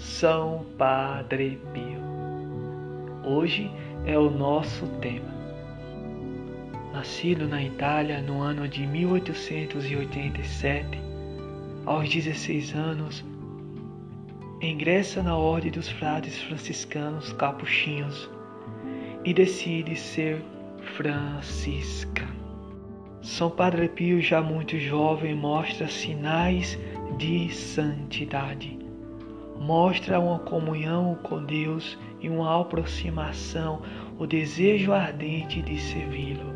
são Padre Pio. Hoje é o nosso tema. Nascido na Itália no ano de 1887, aos 16 anos, ingressa na Ordem dos Frades Franciscanos Capuchinhos e decide ser franciscano. São Padre Pio, já muito jovem, mostra sinais de santidade mostra uma comunhão com Deus e uma aproximação, o desejo ardente de servi-lo,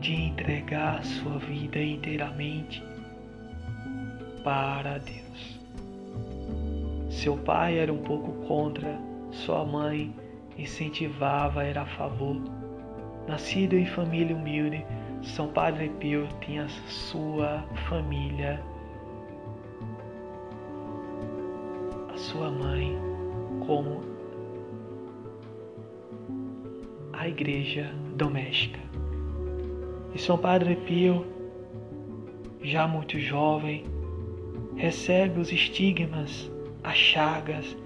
de entregar sua vida inteiramente para Deus. Seu pai era um pouco contra, sua mãe incentivava, era a favor. Nascido em família humilde, São Padre Pio tinha sua família sua mãe como a igreja doméstica. E São Padre Pio, já muito jovem, recebe os estigmas, as chagas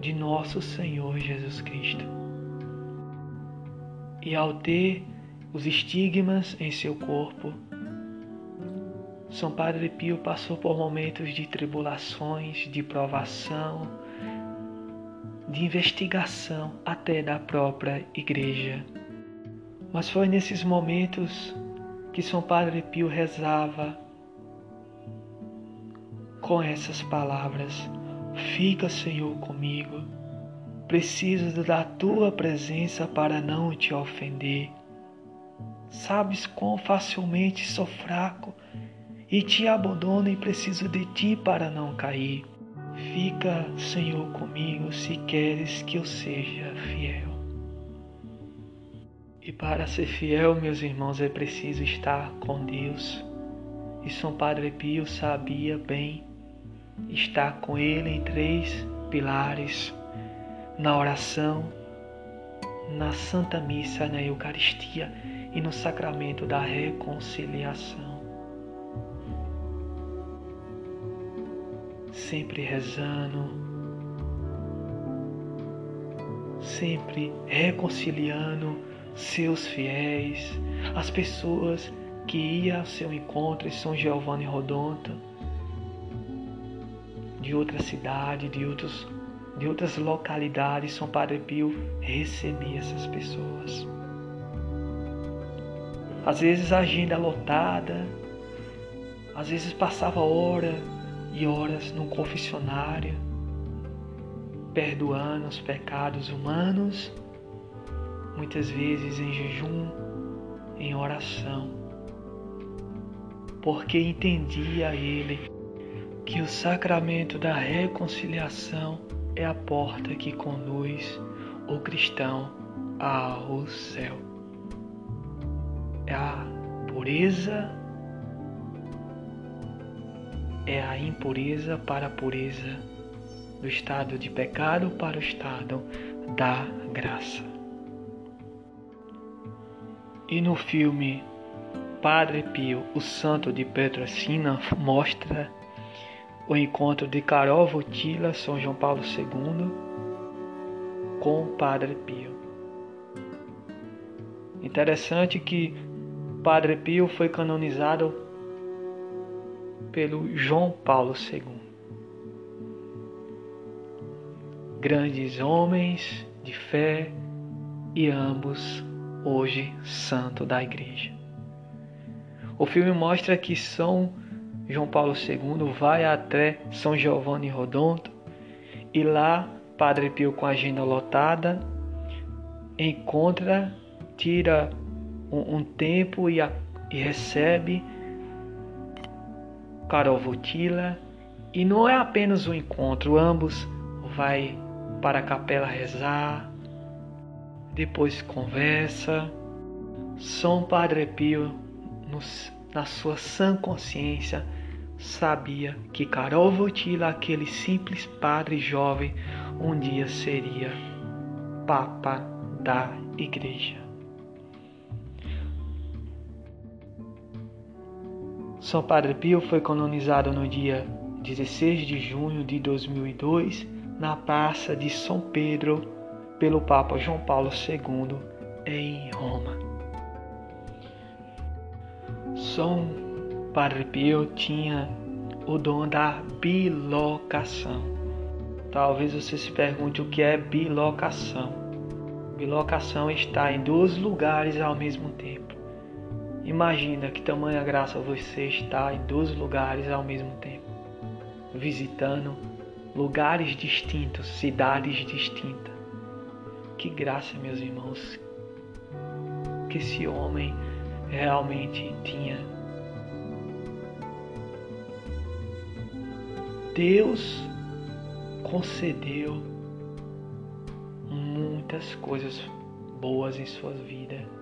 de nosso Senhor Jesus Cristo. E ao ter os estigmas em seu corpo, são Padre Pio passou por momentos de tribulações, de provação, de investigação até da própria igreja. Mas foi nesses momentos que São Padre Pio rezava com essas palavras: Fica, Senhor, comigo. Preciso da tua presença para não te ofender. Sabes quão facilmente sou fraco e te abandono e preciso de ti para não cair. Fica, Senhor, comigo se queres que eu seja fiel. E para ser fiel, meus irmãos, é preciso estar com Deus. E São Padre Pio sabia bem estar com Ele em três pilares: na oração, na Santa Missa, na Eucaristia e no sacramento da reconciliação. Sempre rezando, sempre reconciliando seus fiéis, as pessoas que iam ao seu encontro em São Giovanni Rodonta, de outra cidade, de, outros, de outras localidades, São Padre Pio recebia essas pessoas. Às vezes a agenda lotada, às vezes passava hora e horas num confessionário, perdoando os pecados humanos, muitas vezes em jejum, em oração, porque entendia ele que o sacramento da reconciliação é a porta que conduz o cristão ao céu. É a pureza é a impureza para a pureza, do estado de pecado para o estado da graça. E no filme Padre Pio, o Santo de Petrocina, mostra o encontro de Carol Votila, São João Paulo II, com Padre Pio. Interessante que Padre Pio foi canonizado pelo João Paulo II. Grandes homens de fé e ambos hoje santo da igreja. O filme mostra que São João Paulo II vai até São Giovanni Rodonto e lá Padre Pio com a agenda lotada encontra, tira um, um tempo e, a, e recebe Carol Votila. E não é apenas um encontro, ambos vai para a capela rezar, depois conversa. São Padre Pio, na sua sã consciência, sabia que Carol Votila, aquele simples padre jovem, um dia seria Papa da Igreja. São Padre Pio foi canonizado no dia 16 de junho de 2002 na Praça de São Pedro pelo Papa João Paulo II em Roma. São Padre Pio tinha o dom da bilocação. Talvez você se pergunte o que é bilocação. Bilocação está em dois lugares ao mesmo tempo. Imagina que tamanha graça você está em dois lugares ao mesmo tempo, visitando lugares distintos, cidades distintas. Que graça, meus irmãos, que esse homem realmente tinha. Deus concedeu muitas coisas boas em sua vida.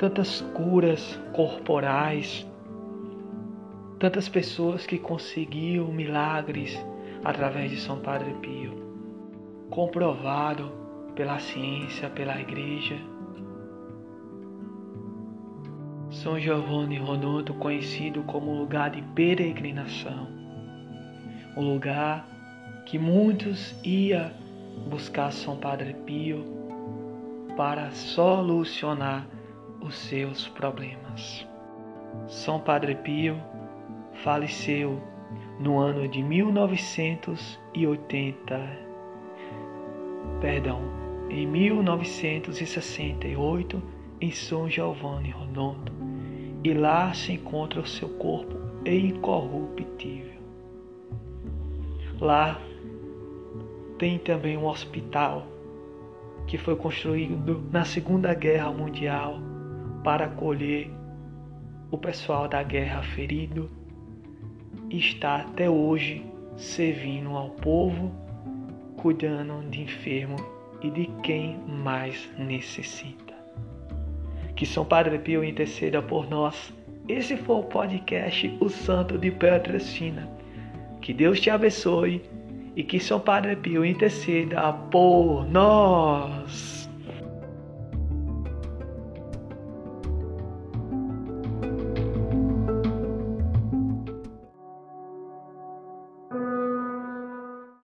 Tantas curas corporais, tantas pessoas que conseguiam milagres através de São Padre Pio, comprovado pela ciência, pela igreja. São Giovanni Ronoto, conhecido como lugar de peregrinação, o lugar que muitos iam buscar São Padre Pio para solucionar os seus problemas. São Padre Pio faleceu no ano de 1980, perdão, em 1968 em São Giovanni Ronondo, e lá se encontra o seu corpo incorruptível. Lá tem também um hospital que foi construído na Segunda Guerra Mundial para acolher o pessoal da guerra ferido está até hoje servindo ao povo, cuidando de enfermo e de quem mais necessita. Que São Padre Pio interceda por nós. Esse foi o podcast O Santo de Petrosina. Que Deus te abençoe e que São Padre Pio interceda por nós.